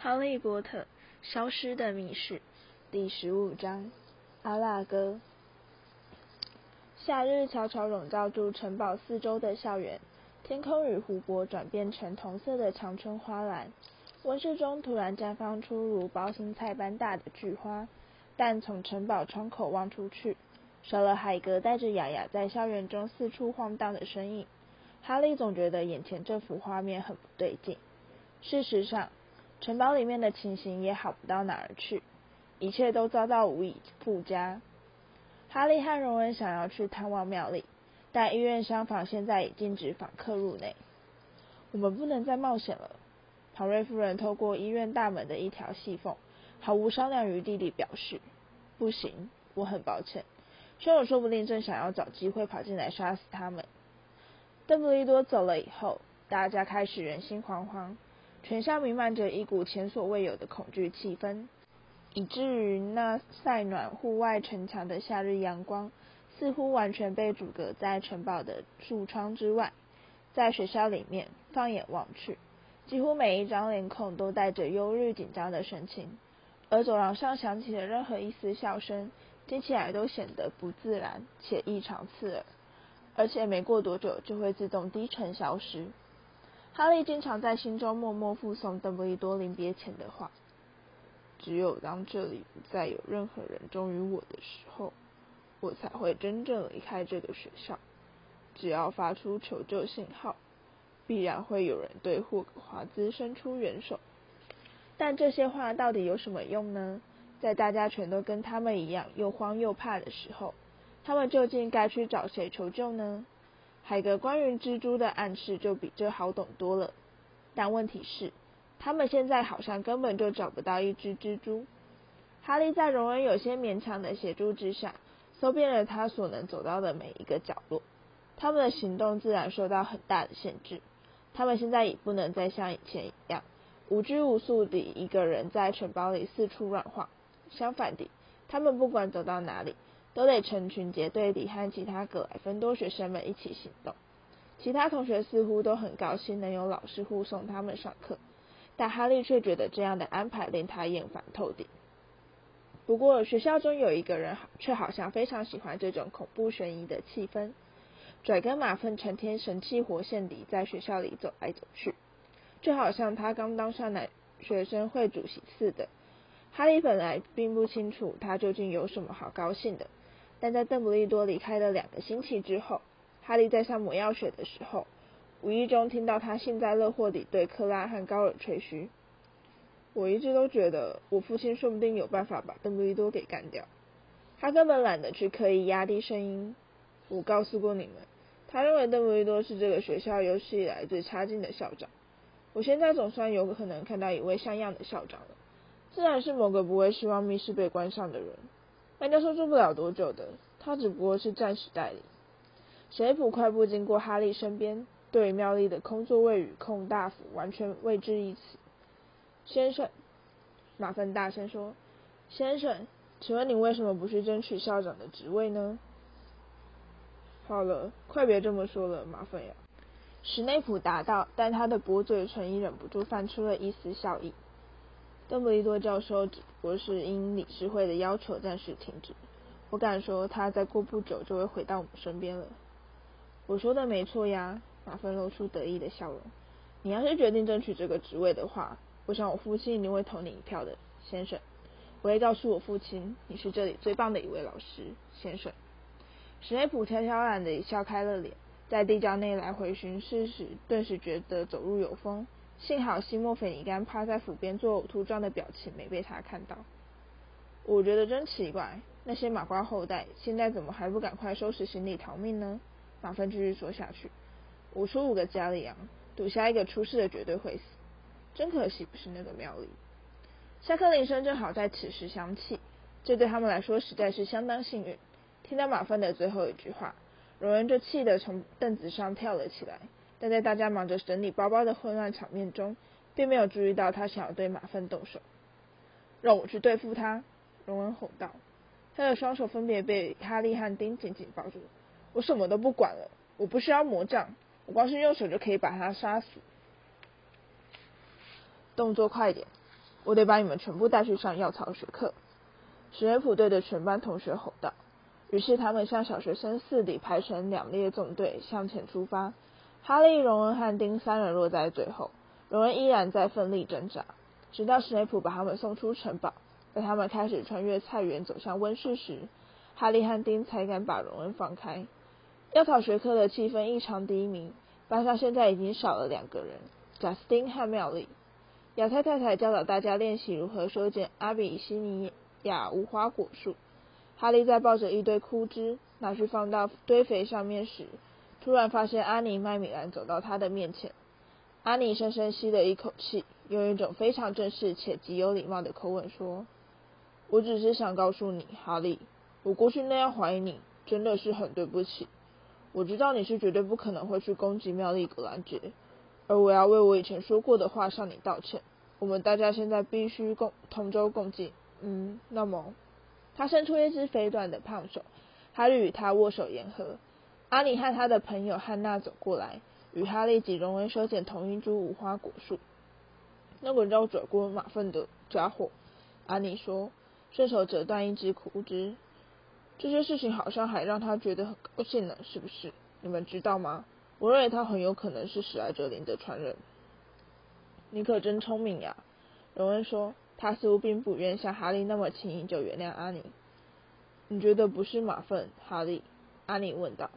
《哈利波特：消失的密室》第十五章：阿拉哥。夏日悄悄笼罩住城堡四周的校园，天空与湖泊转变成同色的长春花蓝。温室中突然绽放出如包心菜般大的菊花，但从城堡窗口望出去，少了海格带着雅雅在校园中四处晃荡的身影。哈利总觉得眼前这幅画面很不对劲。事实上，城堡里面的情形也好不到哪儿去，一切都遭到无以复加。哈利和荣恩想要去探望妙丽，但医院厢房现在已禁止访客入内。我们不能再冒险了。庞瑞夫人透过医院大门的一条细缝，毫无商量余地地表示：“不行，我很抱歉。凶手说不定正想要找机会跑进来杀死他们。”邓布利多走了以后，大家开始人心惶惶。全校弥漫着一股前所未有的恐惧气氛，以至于那晒暖户外城墙的夏日阳光似乎完全被阻隔在城堡的树窗之外。在学校里面，放眼望去，几乎每一张脸孔都带着忧虑紧张的神情，而走廊上响起的任何一丝笑声，听起来都显得不自然且异常刺耳，而且没过多久就会自动低沉消失。哈利经常在心中默默附送邓布利多临别前的话：“只有当这里不再有任何人忠于我的时候，我才会真正离开这个学校。只要发出求救信号，必然会有人对霍格华兹伸出援手。但这些话到底有什么用呢？在大家全都跟他们一样又慌又怕的时候，他们究竟该去找谁求救呢？”海格关于蜘蛛的暗示就比这好懂多了，但问题是，他们现在好像根本就找不到一只蜘蛛。哈利在荣恩有些勉强的协助之下，搜遍了他所能走到的每一个角落。他们的行动自然受到很大的限制。他们现在已不能再像以前一样无拘无束地一个人在城堡里四处乱晃。相反地，他们不管走到哪里。都得成群结队地和其他格莱芬多学生们一起行动。其他同学似乎都很高兴能有老师护送他们上课，但哈利却觉得这样的安排令他厌烦透顶。不过学校中有一个人却好像非常喜欢这种恐怖悬疑的气氛。拽根马粪成天神气活现地在学校里走来走去，就好像他刚当上男学生会主席似的。哈利本来并不清楚他究竟有什么好高兴的。但在邓布利多离开了两个星期之后，哈利在上魔药学的时候，无意中听到他幸灾乐祸地对克拉和高尔吹嘘：“我一直都觉得我父亲说不定有办法把邓布利多给干掉。他根本懒得去刻意压低声音。我告诉过你们，他认为邓布利多是这个学校有史以来最差劲的校长。我现在总算有可能看到一位像样的校长了，自然是某个不会希望密室被关上的人。”班教授住不了多久的，他只不过是暂时代理。史内普快步经过哈利身边，对妙丽的空座位与空大夫完全未置一词。先生，马粪大声说：“先生，请问你为什么不去争取校长的职位呢？”好了，快别这么说了，马粪呀。史内普答道，但他的薄嘴唇已忍不住泛出了一丝笑意。邓布利多教授只不过是因理事会的要求暂时停止。我敢说，他再过不久就会回到我们身边了。我说的没错呀，马芬露出得意的笑容。你要是决定争取这个职位的话，我想我父亲一定会投你一票的，先生。我会告诉我父亲，你是这里最棒的一位老师，先生。史内普悄悄然的笑开了脸，在地窖内来回巡视时，顿时觉得走路有风。幸好西莫菲尼甘趴在府边做呕吐状的表情没被他看到。我觉得真奇怪，那些马瓜后代现在怎么还不赶快收拾行李逃命呢？马芬继续说下去。我出五个加里昂，赌下一个出事的绝对会死。真可惜不是那个庙里。下课铃声正好在此时响起，这对他们来说实在是相当幸运。听到马芬的最后一句话，荣恩就气得从凳子上跳了起来。但在大家忙着整理包包的混乱场面中，并没有注意到他想要对马粪动手。让我去对付他！荣恩吼道。他的双手分别被哈利和丁紧紧抱住。我什么都不管了，我不需要魔杖，我光是用手就可以把他杀死。动作快点！我得把你们全部带去上药草学课。”史莱普对的全班同学吼道。于是他们向小学生四里排成两列纵队向前出发。哈利、荣恩和丁三人落在最后，荣恩依然在奋力挣扎，直到史内普把他们送出城堡。在他们开始穿越菜园走向温室时，哈利和丁才敢把荣恩放开。药草学科的气氛异常低迷，班上现在已经少了两个人：贾斯汀和妙丽。亚太太太教导大家练习如何修剪阿比西尼亚无花果树。哈利在抱着一堆枯枝拿去放到堆肥上面时，突然发现阿尼麦米兰走到他的面前。阿尼深深吸了一口气，用一种非常正式且极有礼貌的口吻说。我只是想告诉你，哈利，我过去那样怀疑你，真的是很对不起。我知道你是绝对不可能会去攻击妙丽格兰杰，而我要为我以前说过的话向你道歉。我们大家现在必须共同舟共济。嗯，那么，他伸出一只肥短的胖手，哈利与他握手言和。阿里和他的朋友汉娜走过来，与哈利及荣恩修剪同一株无花果树。那个叫转过马粪的家伙，阿尼说。顺手折断一只枯枝，这些事情好像还让他觉得很高兴呢，是不是？你们知道吗？我认为他很有可能是史莱哲林的传人。你可真聪明呀，荣恩说。他似乎并不愿像哈利那么轻易就原谅阿尼。你觉得不是马粪，哈利？阿尼问道。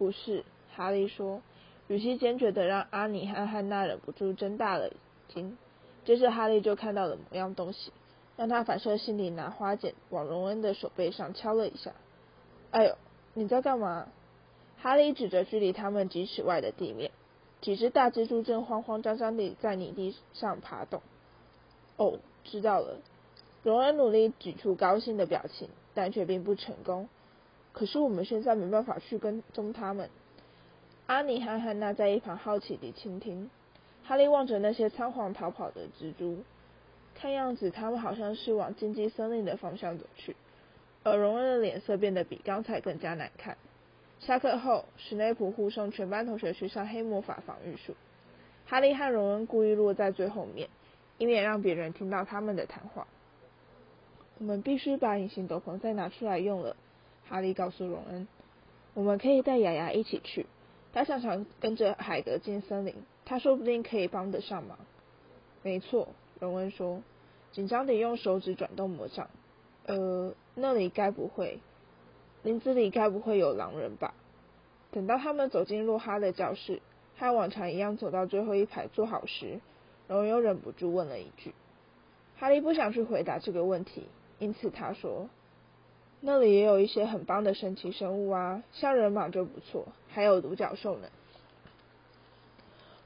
不是，哈利说，语气坚决的让阿尼和汉娜忍不住睁大了眼睛。接着，哈利就看到了某样东西。让他反射性地拿花剪往荣恩的手背上敲了一下。哎呦，你在干嘛？哈利指着距离他们几尺外的地面，几只大蜘蛛正慌慌张张地在泥地上爬动。哦，知道了。荣恩努力挤出高兴的表情，但却并不成功。可是我们现在没办法去跟踪他们。阿尼和汉娜在一旁好奇地倾听。哈利望着那些仓皇逃跑的蜘蛛。看样子，他们好像是往荆棘森林的方向走去。而荣恩的脸色变得比刚才更加难看。下课后，史内普护送全班同学去上黑魔法防御术。哈利和荣恩故意落在最后面，以免让别人听到他们的谈话。我们必须把隐形斗篷再拿出来用了，哈利告诉荣恩。我们可以带雅雅一起去，他常常跟着海格进森林，他说不定可以帮得上忙。没错。荣恩说：“紧张地用手指转动魔杖。呃，那里该不会，林子里该不会有狼人吧？”等到他们走进洛哈的教室，和往常一样走到最后一排坐好时，荣恩又忍不住问了一句。哈利不想去回答这个问题，因此他说：“那里也有一些很棒的神奇生物啊，像人马就不错，还有独角兽呢。”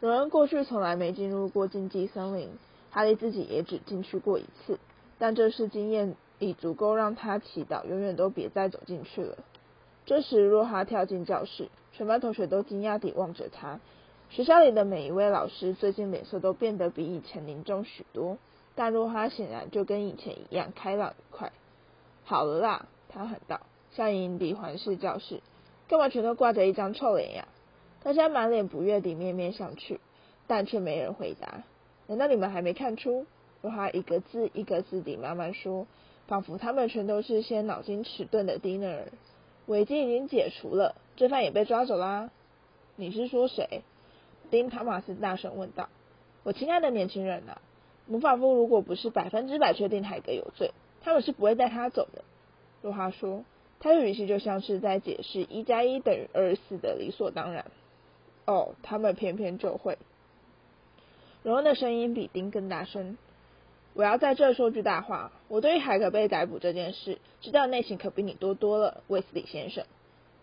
荣恩过去从来没进入过禁忌森林。哈利自己也只进去过一次，但这次经验已足够让他祈祷永远都别再走进去了。这时，若哈跳进教室，全班同学都惊讶地望着他。学校里的每一位老师最近脸色都变得比以前凝重许多，但若哈显然就跟以前一样开朗愉快。好了啦，他喊道，向营地环视教室，干嘛全都挂着一张臭脸呀？大家满脸不悦地面面相觑，但却没人回答。难道你们还没看出？若哈一个字一个字地慢慢说，仿佛他们全都是些脑筋迟钝的低能儿。危机已经解除了，罪犯也被抓走啦。你是说谁？丁·塔马斯大声问道。我亲爱的年轻人啊，魔法部如果不是百分之百确定海格有罪，他们是不会带他走的。若哈说，他的语气就像是在解释一加一等于二十四的理所当然。哦，他们偏偏就会。荣恩的声音比丁更大声。我要在这说句大话，我对于海格被逮捕这件事知道内情可比你多多了，威斯理先生。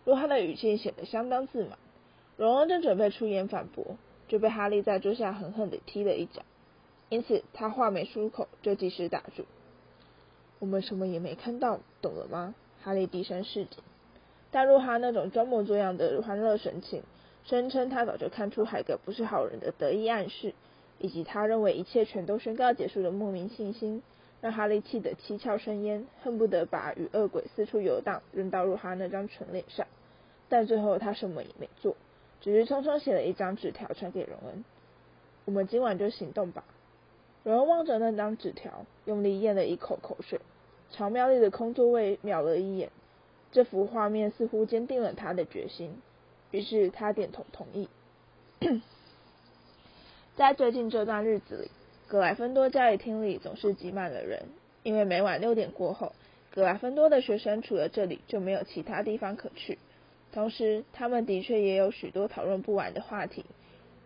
若哈的语气显得相当自满。荣恩正准备出言反驳，就被哈利在桌下狠狠地踢了一脚，因此他话没出口就及时打住。我们什么也没看到，懂了吗？哈利低声示警。但若哈那种装模作样的欢乐神情，声称他早就看出海格不是好人的得意暗示。以及他认为一切全都宣告结束的莫名信心，让哈利气得七窍生烟，恨不得把与恶鬼四处游荡扔到若哈那张蠢脸上。但最后他什么也没做，只是匆匆写了一张纸条传给荣恩：“我们今晚就行动吧。”荣恩望着那张纸条，用力咽了一口口水，朝妙丽的空座位瞄了一眼。这幅画面似乎坚定了他的决心，于是他点头同意。在最近这段日子里，格莱芬多教育厅里总是挤满了人，因为每晚六点过后，格莱芬多的学生除了这里就没有其他地方可去。同时，他们的确也有许多讨论不完的话题，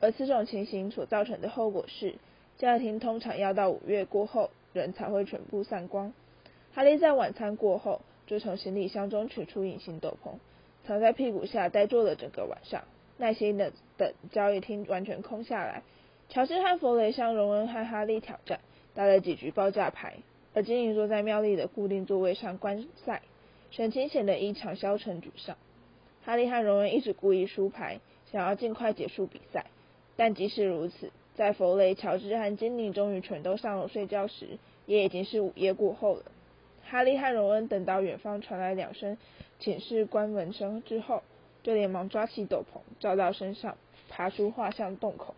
而此种情形所造成的后果是。家庭通常要到五月过后，人才会全部散光。哈利在晚餐过后，就从行李箱中取出隐形斗篷，藏在屁股下，呆坐了整个晚上，耐心的等交易厅完全空下来。乔治和弗雷向荣恩和哈利挑战，打了几局报价牌，而金妮坐在妙丽的固定座位上观赛，神情显得异常消沉沮丧。哈利和荣恩一直故意输牌，想要尽快结束比赛，但即使如此。在弗雷、乔治和金妮终于全都上楼睡觉时，也已经是午夜过后了。哈利和荣恩等到远方传来两声寝室关门声之后，就连忙抓起斗篷罩到身上，爬出画像洞口。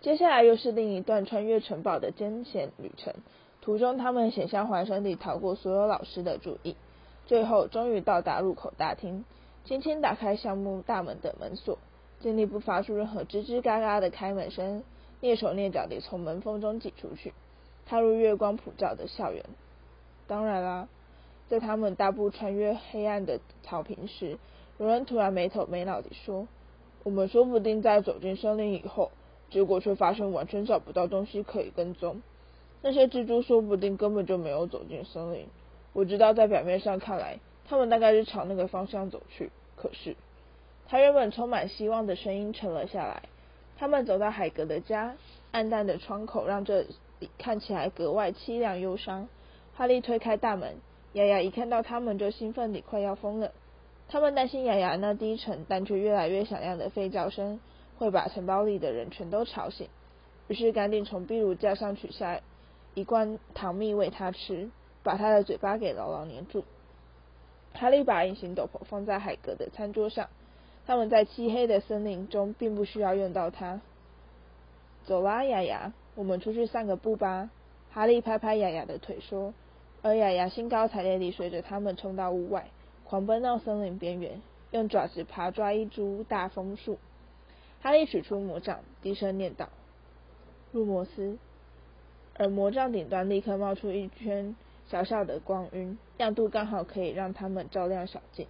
接下来又是另一段穿越城堡的艰险旅程，途中他们险象环生地逃过所有老师的注意，最后终于到达入口大厅，轻轻打开橡木大门的门锁。尽力不发出任何吱吱嘎嘎的开门声，蹑手蹑脚地从门缝中挤出去，踏入月光普照的校园。当然啦，在他们大步穿越黑暗的草坪时，有人突然没头没脑地说：“我们说不定在走进森林以后，结果却发现完全找不到东西可以跟踪。那些蜘蛛说不定根本就没有走进森林。我知道，在表面上看来，他们大概是朝那个方向走去，可是……”他原本充满希望的声音沉了下来。他们走到海格的家，暗淡的窗口让这里看起来格外凄凉忧伤。哈利推开大门，雅雅一看到他们就兴奋地快要疯了。他们担心雅雅那低沉但却越来越响亮的吠叫声会把城堡里的人全都吵醒，于是赶紧从壁炉架上取下一罐糖蜜喂他吃，把他的嘴巴给牢牢粘住。哈利把隐形斗篷放在海格的餐桌上。他们在漆黑的森林中并不需要用到它。走啦，雅雅，我们出去散个步吧。哈利拍拍雅雅的腿说，而雅雅兴高采烈地随着他们冲到屋外，狂奔到森林边缘，用爪子爬抓一株大枫树。哈利取出魔杖，低声念道：“入魔斯。”而魔杖顶端立刻冒出一圈小小的光晕，亮度刚好可以让他们照亮小径，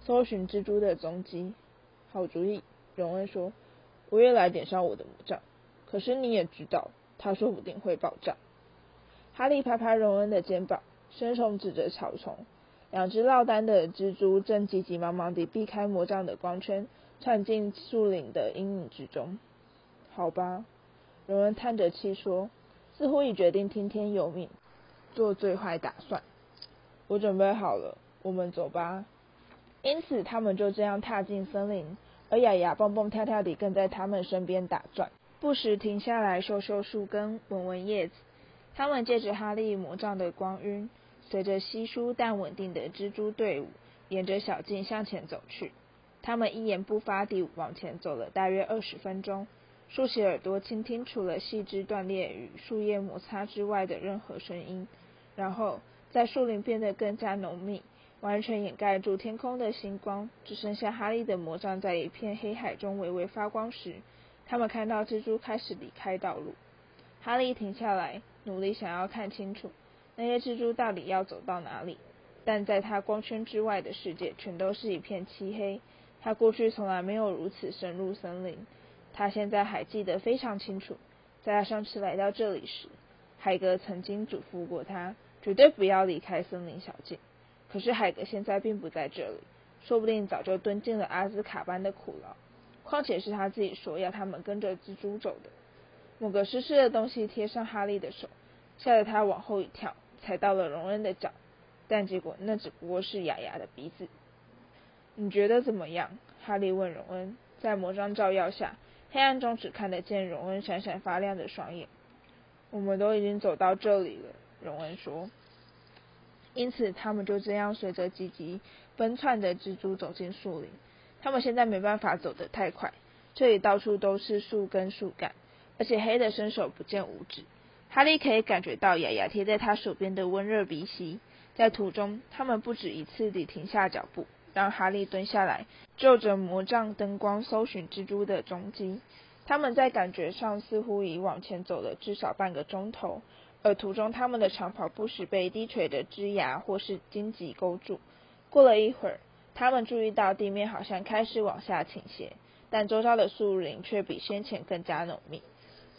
搜寻蜘蛛的踪迹。好主意，荣恩说：“我也来点上我的魔杖。可是你也知道，它说不定会爆炸。”哈利拍拍荣恩的肩膀，伸手指着草丛，两只落单的蜘蛛正急急忙忙地避开魔杖的光圈，窜进树林的阴影之中。好吧，荣恩叹着气说，似乎已决定听天由命，做最坏打算。我准备好了，我们走吧。因此，他们就这样踏进森林。而雅雅蹦蹦跳跳地跟在他们身边打转，不时停下来嗅嗅树根、闻闻叶子。他们借着哈利魔杖的光晕，随着稀疏但稳定的蜘蛛队伍，沿着小径向前走去。他们一言不发地往前走了大约二十分钟，竖起耳朵倾听除了细枝断裂与树叶摩擦之外的任何声音。然后，在树林变得更加浓密。完全掩盖住天空的星光，只剩下哈利的魔杖在一片黑海中微微发光时，他们看到蜘蛛开始离开道路。哈利停下来，努力想要看清楚那些蜘蛛到底要走到哪里，但在他光圈之外的世界全都是一片漆黑。他过去从来没有如此深入森林，他现在还记得非常清楚，在他上次来到这里时，海格曾经嘱咐过他，绝对不要离开森林小径。可是海格现在并不在这里，说不定早就蹲进了阿兹卡班的苦牢。况且是他自己说要他们跟着蜘蛛走的。某个湿湿的东西贴上哈利的手，吓得他往后一跳，踩到了荣恩的脚。但结果那只不过是雅雅的鼻子。你觉得怎么样？哈利问荣恩。在魔杖照耀下，黑暗中只看得见荣恩闪闪发亮的双眼。我们都已经走到这里了，荣恩说。因此，他们就这样随着积极奔窜的蜘蛛走进树林。他们现在没办法走得太快，这里到处都是树根树干，而且黑的伸手不见五指。哈利可以感觉到雅雅贴在他手边的温热鼻息。在途中，他们不止一次地停下脚步，让哈利蹲下来，就着魔杖灯光搜寻蜘蛛的踪迹。他们在感觉上似乎已往前走了至少半个钟头，而途中他们的长跑不时被低垂的枝芽或是荆棘勾住。过了一会儿，他们注意到地面好像开始往下倾斜，但周遭的树林却比先前更加浓密。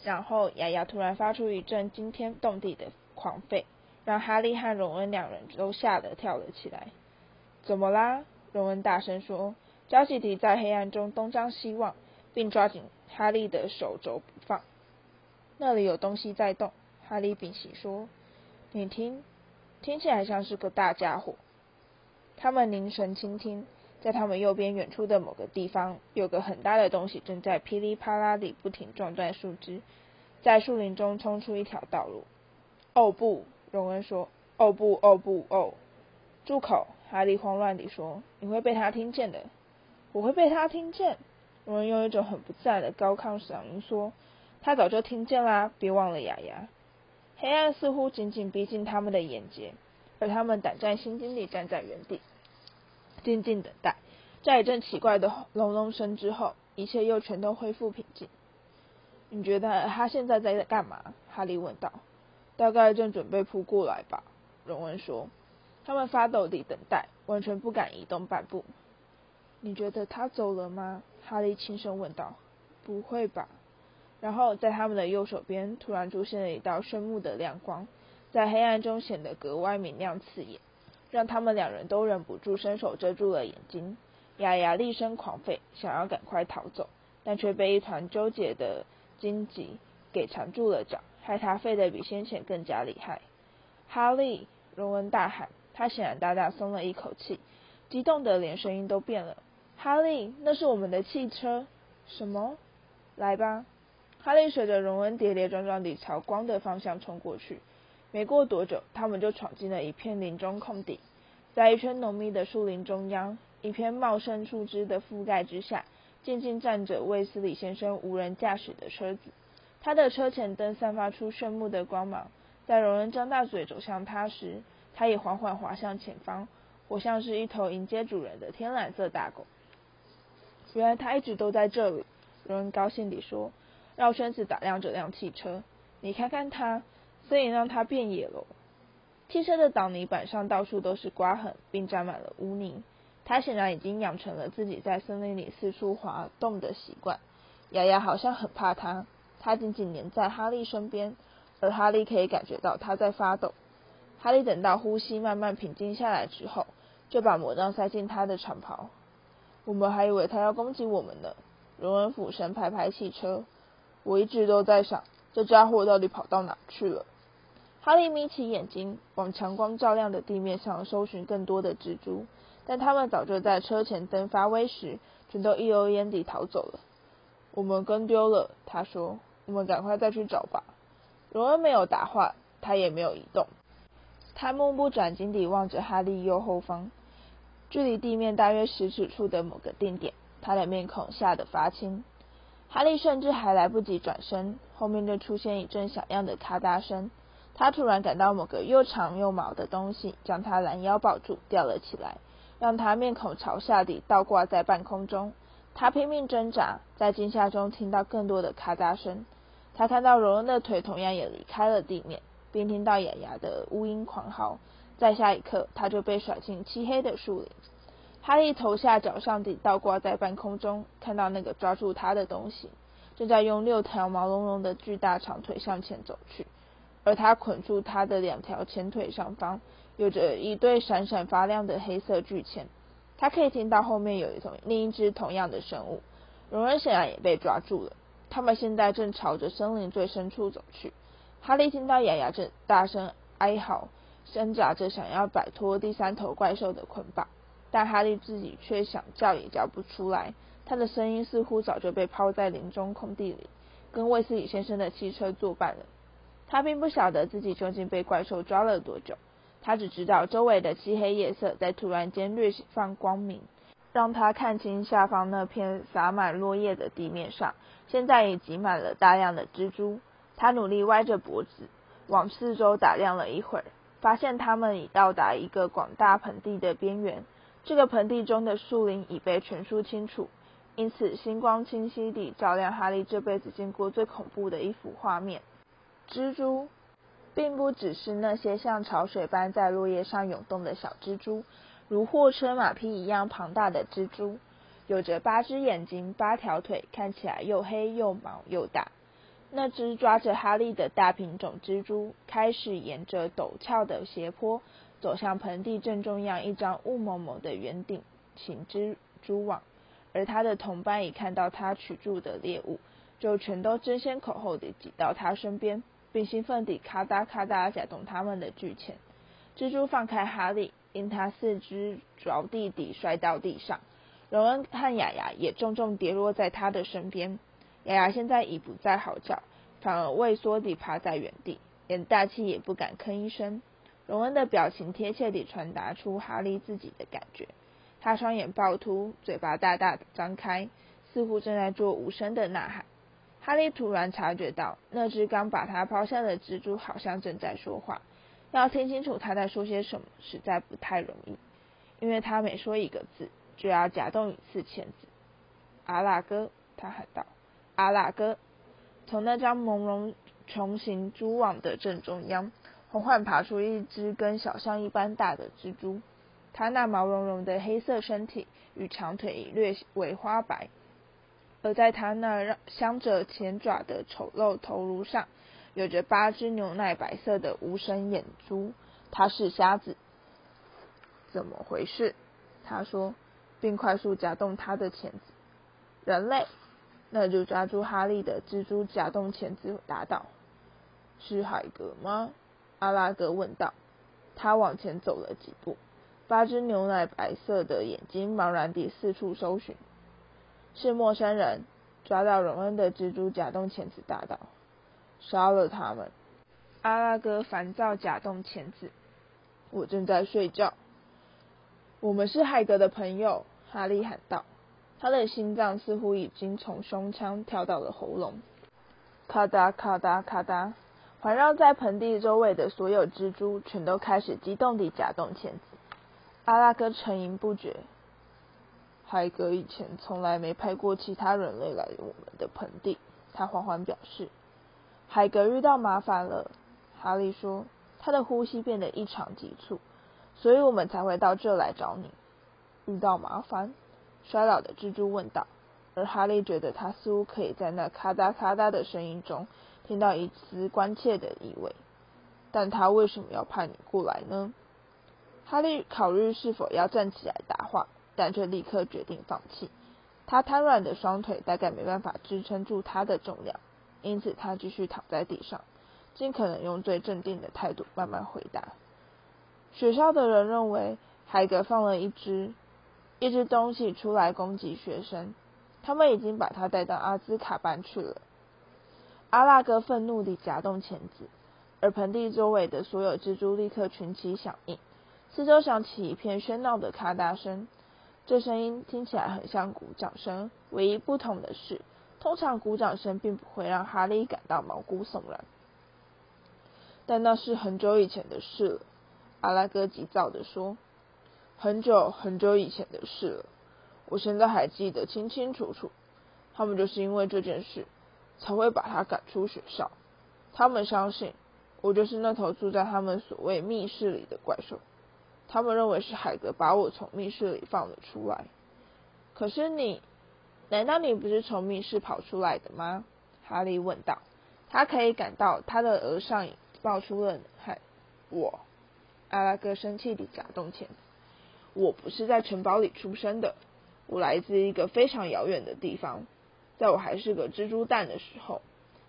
然后，雅雅突然发出一阵惊天动地的狂吠。让哈利和荣恩两人都吓得跳了起来。怎么啦？荣恩大声说。焦吉迪在黑暗中东张西望，并抓紧哈利的手肘不放。那里有东西在动。哈利屏息说：“你听，听起来像是个大家伙。”他们凝神倾听，在他们右边远处的某个地方，有个很大的东西正在噼里啪啦地不停撞断树枝，在树林中冲出一条道路。哦不！荣恩说：“哦不，哦不，哦！”住口！哈利慌乱地说：“你会被他听见的。”我会被他听见。荣恩用一种很不自然的高亢嗓音说：“他早就听见啦，别忘了雅雅。”黑暗似乎紧紧逼近他们的眼睫，而他们胆战心惊地站在原地，静静等待。在一阵奇怪的隆隆声之后，一切又全都恢复平静。你觉得他现在在干嘛？哈利问道。大概正准备扑过来吧，荣恩说。他们发抖地等待，完全不敢移动半步。你觉得他走了吗？哈利轻声问道。不会吧。然后在他们的右手边突然出现了一道炫目的亮光，在黑暗中显得格外明亮刺眼，让他们两人都忍不住伸手遮住了眼睛。雅雅厉声狂吠，想要赶快逃走，但却被一团纠结的荆棘给缠住了脚。害他吠得比先前更加厉害。哈利，荣恩大喊，他显然大大松了一口气，激动得连声音都变了。哈利，那是我们的汽车。什么？来吧！哈利随着荣恩跌跌撞撞地朝光的方向冲过去。没过多久，他们就闯进了一片林中空地，在一圈浓密的树林中央，一片茂盛树枝的覆盖之下，静静站着卫斯理先生无人驾驶的车子。他的车前灯散发出炫目的光芒，在荣恩张大嘴走向他时，他也缓缓滑向前方，活像是一头迎接主人的天蓝色大狗。原来他一直都在这里，荣恩高兴地说，绕圈子打量这辆汽车。你看看它，所以让它变野了。汽车的挡泥板上到处都是刮痕，并沾满了污泥。它显然已经养成了自己在森林里四处滑动的习惯。雅雅好像很怕他。他紧紧黏在哈利身边，而哈利可以感觉到他在发抖。哈利等到呼吸慢慢平静下来之后，就把魔杖塞进他的长袍。我们还以为他要攻击我们呢。荣恩俯身拍拍汽车。我一直都在想，这家伙到底跑到哪去了？哈利眯起眼睛，往强光照亮的地面上搜寻更多的蜘蛛，但他们早就在车前灯发威时，全都一溜烟地逃走了。我们跟丢了，他说。我们赶快再去找吧。荣恩没有答话，他也没有移动。他目不转睛地望着哈利右后方，距离地面大约十尺处的某个定点。他的面孔吓得发青。哈利甚至还来不及转身，后面就出现一阵响亮的咔嗒声。他突然感到某个又长又毛的东西将他拦腰抱住，吊了起来，让他面孔朝下地倒挂在半空中。他拼命挣扎，在惊吓中听到更多的咔嗒声。他看到柔恩的腿同样也离开了地面，并听到雅雅的呜咽狂嚎。在下一刻，他就被甩进漆黑的树林。哈利头下脚上地倒挂在半空中，看到那个抓住他的东西正在用六条毛茸茸的巨大长腿向前走去，而他捆住他的两条前腿上方有着一对闪闪发亮的黑色巨钳。他可以听到后面有一种另一只同样的生物。荣恩显然也被抓住了。他们现在正朝着森林最深处走去。哈利听到雅雅正大声哀嚎，挣扎着想要摆脱第三头怪兽的捆绑，但哈利自己却想叫也叫不出来。他的声音似乎早就被抛在林中空地里，跟卫斯理先生的汽车作伴了。他并不晓得自己究竟被怪兽抓了多久，他只知道周围的漆黑夜色在突然间略放光明。让他看清下方那片洒满落叶的地面上，现在已挤满了大量的蜘蛛。他努力歪着脖子，往四周打量了一会儿，发现他们已到达一个广大盆地的边缘。这个盆地中的树林已被全数清除，因此星光清晰地照亮哈利这辈子见过最恐怖的一幅画面。蜘蛛，并不只是那些像潮水般在落叶上涌动的小蜘蛛。如货车马匹一样庞大的蜘蛛，有着八只眼睛、八条腿，看起来又黑又毛又大。那只抓着哈利的大品种蜘蛛开始沿着陡峭的斜坡走向盆地正中央一张雾蒙蒙的圆顶形蜘蛛网，而他的同伴一看到他取住的猎物，就全都争先恐后地挤到他身边，并兴奋地咔嗒咔嗒夹动他们的巨钳。蜘蛛放开哈利。因他四肢着地地摔到地上，荣恩和雅雅也重重跌落在他的身边。雅雅现在已不再嚎叫，反而畏缩地趴在原地，连大气也不敢吭一声。荣恩的表情贴切地传达出哈利自己的感觉。他双眼暴突，嘴巴大大的张开，似乎正在做无声的呐喊。哈利突然察觉到，那只刚把他抛下的蜘蛛好像正在说话。要听清楚他在说些什么，实在不太容易，因为他每说一个字，就要夹动一次钳子。阿拉哥，他喊道：“阿拉哥！”从那张朦胧穹形蛛网的正中央，缓缓爬出一只跟小象一般大的蜘蛛。它那毛茸茸的黑色身体与长腿已略为花白，而在他那镶着前爪的丑陋头颅上。有着八只牛奶白色的无声眼珠，他是瞎子。怎么回事？他说，并快速夹动他的钳子。人类，那就抓住哈利的蜘蛛夹动钳子，答道：“是海格吗？”阿拉格问道。他往前走了几步，八只牛奶白色的眼睛茫然地四处搜寻。是陌生人，抓到荣恩的蜘蛛假动钳子，大道。杀了他们！阿拉哥烦躁，假动钳子。我正在睡觉。我们是海格的朋友，哈利喊道。他的心脏似乎已经从胸腔跳到了喉咙。咔哒咔哒咔哒，环绕在盆地周围的所有蜘蛛全都开始激动地假动钳子。阿拉哥沉吟不绝。海格以前从来没派过其他人类来我们的盆地，他缓缓表示。海格遇到麻烦了，哈利说，他的呼吸变得异常急促，所以我们才会到这来找你。遇到麻烦？衰老的蜘蛛问道。而哈利觉得他似乎可以在那咔嗒咔嗒的声音中听到一丝关切的意味。但他为什么要派你过来呢？哈利考虑是否要站起来答话，但却立刻决定放弃。他瘫软的双腿大概没办法支撑住他的重量。因此，他继续躺在地上，尽可能用最镇定的态度慢慢回答。学校的人认为海格放了一只一只东西出来攻击学生，他们已经把他带到阿兹卡班去了。阿拉哥愤怒地夹动钳子，而盆地周围的所有蜘蛛立刻群起响应，四周响起一片喧闹的咔嗒声，这声音听起来很像鼓掌声。唯一不同的是。通常鼓掌声并不会让哈利感到毛骨悚然，但那是很久以前的事了。阿拉哥急躁地说：“很久很久以前的事了，我现在还记得清清楚楚。他们就是因为这件事，才会把他赶出学校。他们相信我就是那头住在他们所谓密室里的怪兽。他们认为是海格把我从密室里放了出来。可是你……”难道你不是从密室跑出来的吗？哈利问道。他可以感到他的额上冒出了汗。我，阿拉哥生气地假动钳子。我不是在城堡里出生的，我来自一个非常遥远的地方。在我还是个蜘蛛蛋的时候，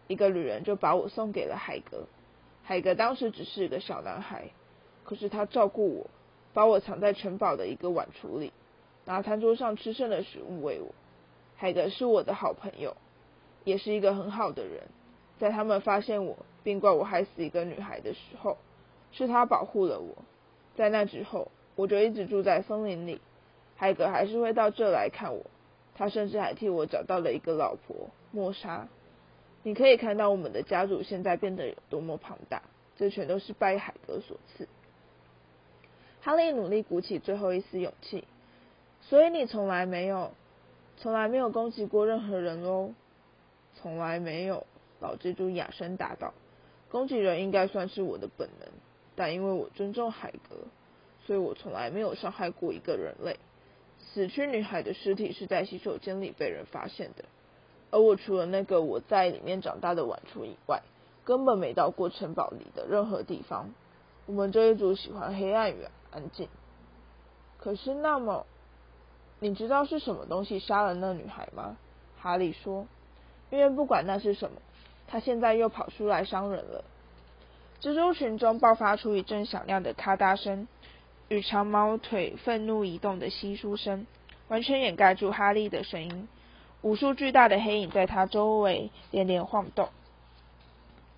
一个旅人就把我送给了海格。海格当时只是一个小男孩，可是他照顾我，把我藏在城堡的一个碗橱里，拿餐桌上吃剩的食物喂我。海格是我的好朋友，也是一个很好的人。在他们发现我并怪我害死一个女孩的时候，是他保护了我。在那之后，我就一直住在森林里。海格还是会到这来看我。他甚至还替我找到了一个老婆莫莎。你可以看到我们的家族现在变得有多么庞大，这全都是拜海格所赐。哈利努力鼓起最后一丝勇气。所以你从来没有，从来没有攻击过任何人哦？从来没有。老蜘蛛哑声答道：“攻击人应该算是我的本能，但因为我尊重海格，所以我从来没有伤害过一个人类。死去女孩的尸体是在洗手间里被人发现的，而我除了那个我在里面长大的晚出以外，根本没到过城堡里的任何地方。我们这一组喜欢黑暗与安静。可是，那么，你知道是什么东西杀了那女孩吗？”哈利说：“因为不管那是什么。”他现在又跑出来伤人了。蜘蛛群中爆发出一阵响亮的咔嗒声，与长毛腿愤怒移动的稀疏声，完全掩盖住哈利的声音。无数巨大的黑影在他周围连连晃动。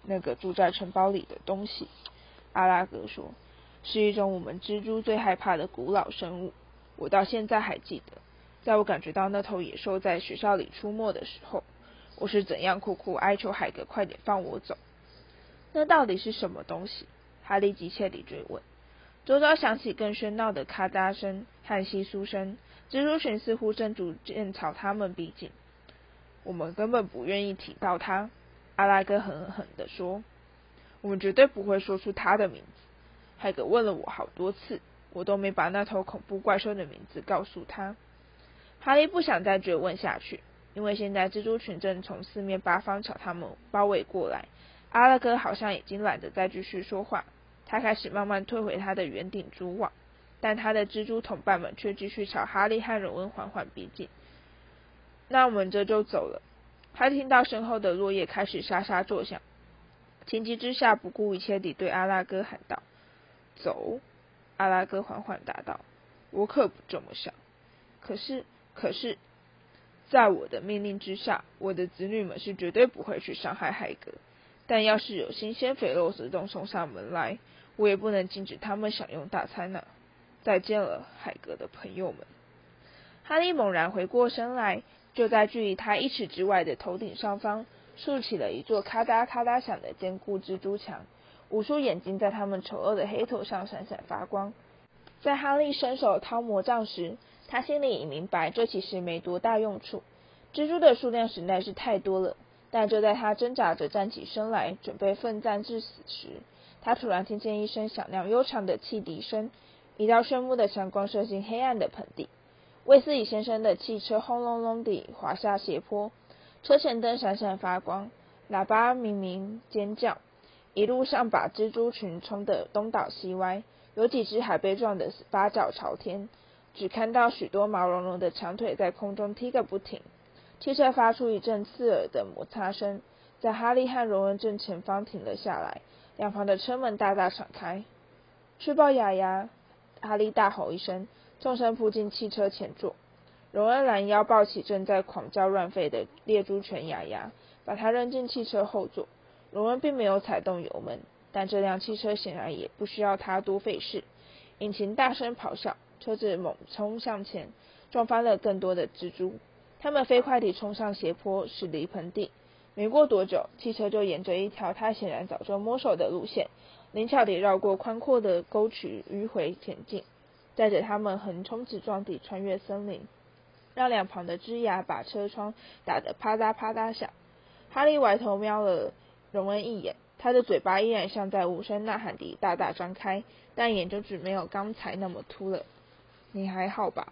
那个住在城堡里的东西，阿拉格说，是一种我们蜘蛛最害怕的古老生物。我到现在还记得，在我感觉到那头野兽在学校里出没的时候。我是怎样苦苦哀求海格快点放我走？那到底是什么东西？哈利急切地追问。周遭响起更喧闹的咔嗒声和窸窣声，蜘蛛群似乎正逐渐朝他们逼近。我们根本不愿意提到他，阿拉哥狠狠地说。我们绝对不会说出他的名字。海格问了我好多次，我都没把那头恐怖怪兽的名字告诉他。哈利不想再追问下去。因为现在蜘蛛群正从四面八方朝他们包围过来，阿拉哥好像已经懒得再继续说话，他开始慢慢退回他的圆顶蛛网，但他的蜘蛛同伴们却继续朝哈利和荣恩缓缓逼近。那我们这就走了。他听到身后的落叶开始沙沙作响，情急之下不顾一切地对阿拉哥喊道：“走！”阿拉哥缓缓答道：“我可不这么想。可是，可是。”在我的命令之下，我的子女们是绝对不会去伤害海格。但要是有新鲜肥肉自动送上门来，我也不能禁止他们享用大餐呢。再见了，海格的朋友们。哈利猛然回过身来，就在距离他一尺之外的头顶上方，竖起了一座咔嗒咔嗒响的坚固蜘蛛墙。无数眼睛在他们丑恶的黑头上闪闪发光。在哈利伸手掏魔杖时，他心里已明白，这其实没多大用处。蜘蛛的数量实在是太多了。但就在他挣扎着站起身来，准备奋战至死时，他突然听见一声响亮悠长的汽笛声，一道炫目的强光射进黑暗的盆地。威斯理先生的汽车轰隆隆地滑下斜坡，车前灯闪闪发光，喇叭鸣鸣尖叫，一路上把蜘蛛群冲得东倒西歪，有几只还被撞得八脚朝天。只看到许多毛茸茸的长腿在空中踢个不停，汽车发出一阵刺耳的摩擦声，在哈利和荣恩正前方停了下来，两旁的车门大大敞开。去抱雅雅！哈利大吼一声，纵身扑进汽车前座。荣恩拦腰抱起正在狂叫乱吠的猎猪犬雅雅，把它扔进汽车后座。荣恩并没有踩动油门，但这辆汽车显然也不需要他多费事，引擎大声咆哮。车子猛冲向前，撞翻了更多的蜘蛛。它们飞快地冲上斜坡，驶离盆地。没过多久，汽车就沿着一条他显然早就摸熟的路线，灵巧地绕过宽阔的沟渠迂回前进，载着他们横冲直撞地穿越森林，让两旁的枝桠把车窗打得啪嗒啪嗒响。哈利歪头瞄了荣恩一眼，他的嘴巴依然像在无声呐喊地大大张开，但眼就只没有刚才那么凸了。你还好吧？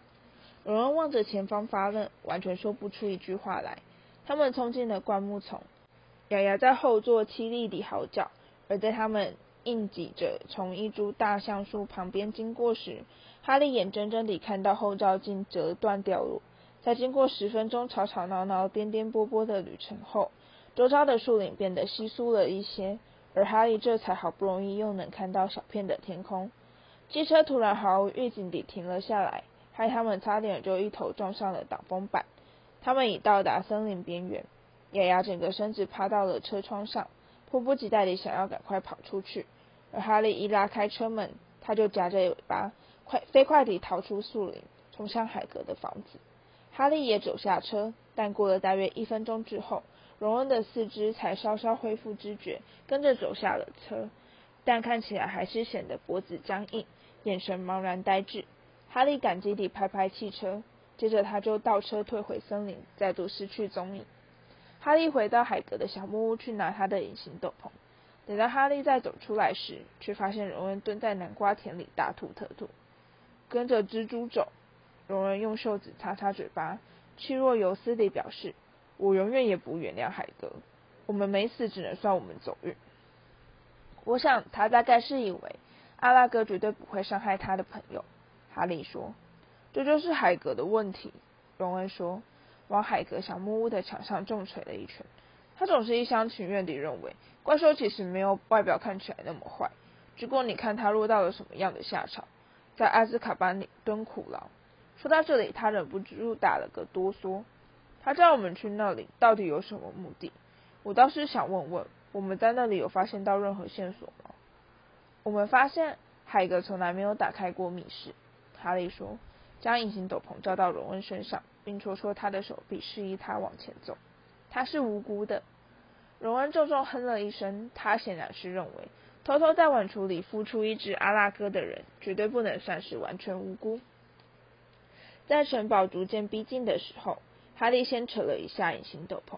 荣恩望着前方发愣，完全说不出一句话来。他们冲进了灌木丛，雅雅在后座凄厉地嚎叫。而在他们硬挤着从一株大橡树旁边经过时，哈利眼睁睁地看到后照镜折断掉落。在经过十分钟吵吵闹闹、颠颠簸簸的旅程后，周遭的树林变得稀疏了一些，而哈利这才好不容易又能看到小片的天空。汽车突然毫无预警地停了下来，害他们差点就一头撞上了挡风板。他们已到达森林边缘，雅雅整个身子趴到了车窗上，迫不及待地想要赶快跑出去。而哈利一拉开车门，他就夹着尾巴，快飞快地逃出树林，冲向海格的房子。哈利也走下车，但过了大约一分钟之后，荣恩的四肢才稍稍恢复知觉，跟着走下了车，但看起来还是显得脖子僵硬，眼神茫然呆滞。哈利感激地拍拍汽车，接着他就倒车退回森林，再度失去踪影。哈利回到海格的小木屋去拿他的隐形斗篷。等到哈利再走出来时，却发现荣恩蹲在南瓜田里大吐特吐。跟着蜘蛛走。荣恩用袖子擦擦嘴巴，气若游丝地表示：“我永远也不原谅海格。我们没死，只能算我们走运。”我想他大概是以为阿拉哥绝对不会伤害他的朋友。哈利说：“这就是海格的问题。”荣恩说，往海格小木屋的墙上重锤了一拳。他总是一厢情愿地认为，怪兽其实没有外表看起来那么坏。只不过你看他落到了什么样的下场，在阿兹卡班里蹲苦牢。说到这里，他忍不住打了个哆嗦。他叫我们去那里，到底有什么目的？我倒是想问问，我们在那里有发现到任何线索吗？我们发现海格从来没有打开过密室。哈利说，将隐形斗篷罩到荣恩身上，并戳戳他的手臂，示意他往前走。他是无辜的。荣恩重重哼了一声，他显然是认为，偷偷在碗橱里孵出一只阿拉哥的人，绝对不能算是完全无辜。在城堡逐渐逼近的时候，哈利先扯了一下隐形斗篷，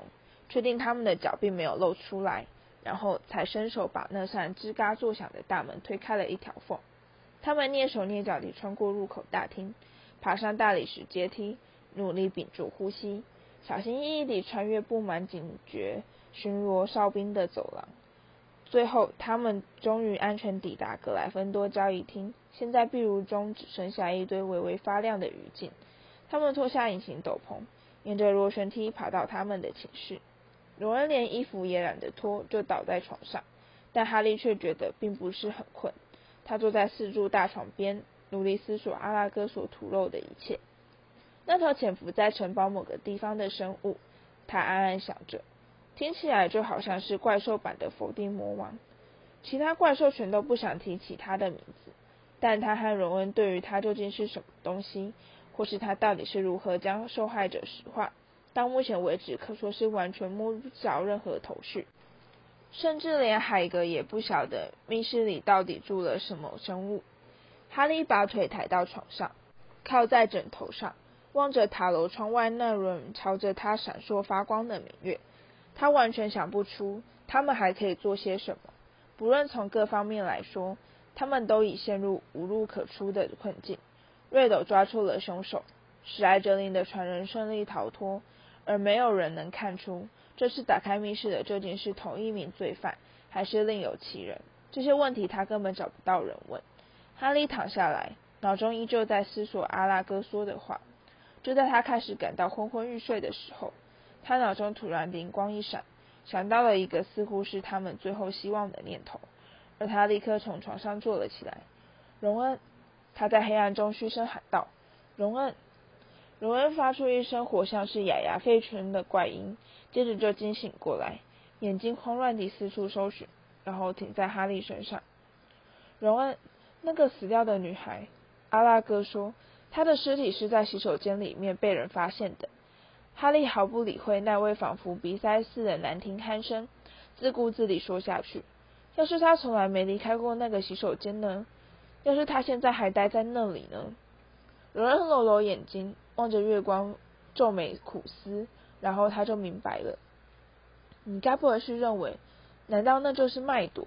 确定他们的脚并没有露出来，然后才伸手把那扇吱嘎作响的大门推开了一条缝。他们蹑手蹑脚地穿过入口大厅，爬上大理石阶梯，努力屏住呼吸，小心翼翼地穿越布满警觉巡逻哨兵的走廊。最后，他们终于安全抵达格莱芬多交易厅。现在壁炉中只剩下一堆微微发亮的余烬。他们脱下隐形斗篷，沿着螺旋梯爬到他们的寝室。荣恩连衣服也懒得脱，就倒在床上。但哈利却觉得并不是很困。他坐在四柱大床边，努力思索阿拉哥所吐露的一切。那头潜伏在城堡某个地方的生物，他暗暗想着。听起来就好像是怪兽版的否定魔王，其他怪兽全都不想提起他的名字，但他和荣恩对于他究竟是什么东西，或是他到底是如何将受害者石化，到目前为止可说是完全摸不着任何头绪，甚至连海格也不晓得密室里到底住了什么生物。哈利把腿抬到床上，靠在枕头上，望着塔楼窗外那轮朝着他闪烁发光的明月。他完全想不出他们还可以做些什么。不论从各方面来说，他们都已陷入无路可出的困境。瑞斗抓住了凶手，使艾哲林的传人顺利逃脱，而没有人能看出这次打开密室的究竟是同一名罪犯，还是另有其人。这些问题他根本找不到人问。哈利躺下来，脑中依旧在思索阿拉哥说的话。就在他开始感到昏昏欲睡的时候。他脑中突然灵光一闪，想到了一个似乎是他们最后希望的念头，而他立刻从床上坐了起来。荣恩，他在黑暗中嘘声喊道：“荣恩！”荣恩发出一声活像是哑哑废唇的怪音，接着就惊醒过来，眼睛慌乱地四处搜寻，然后停在哈利身上。荣恩，那个死掉的女孩，阿拉哥说，她的尸体是在洗手间里面被人发现的。哈利毫不理会那位仿佛鼻塞似的难听鼾声，自顾自地说下去：“要是他从来没离开过那个洗手间呢？要是他现在还待在那里呢？”罗恩揉揉眼睛，望着月光，皱眉苦思，然后他就明白了：“你该不会是认为，难道那就是麦朵？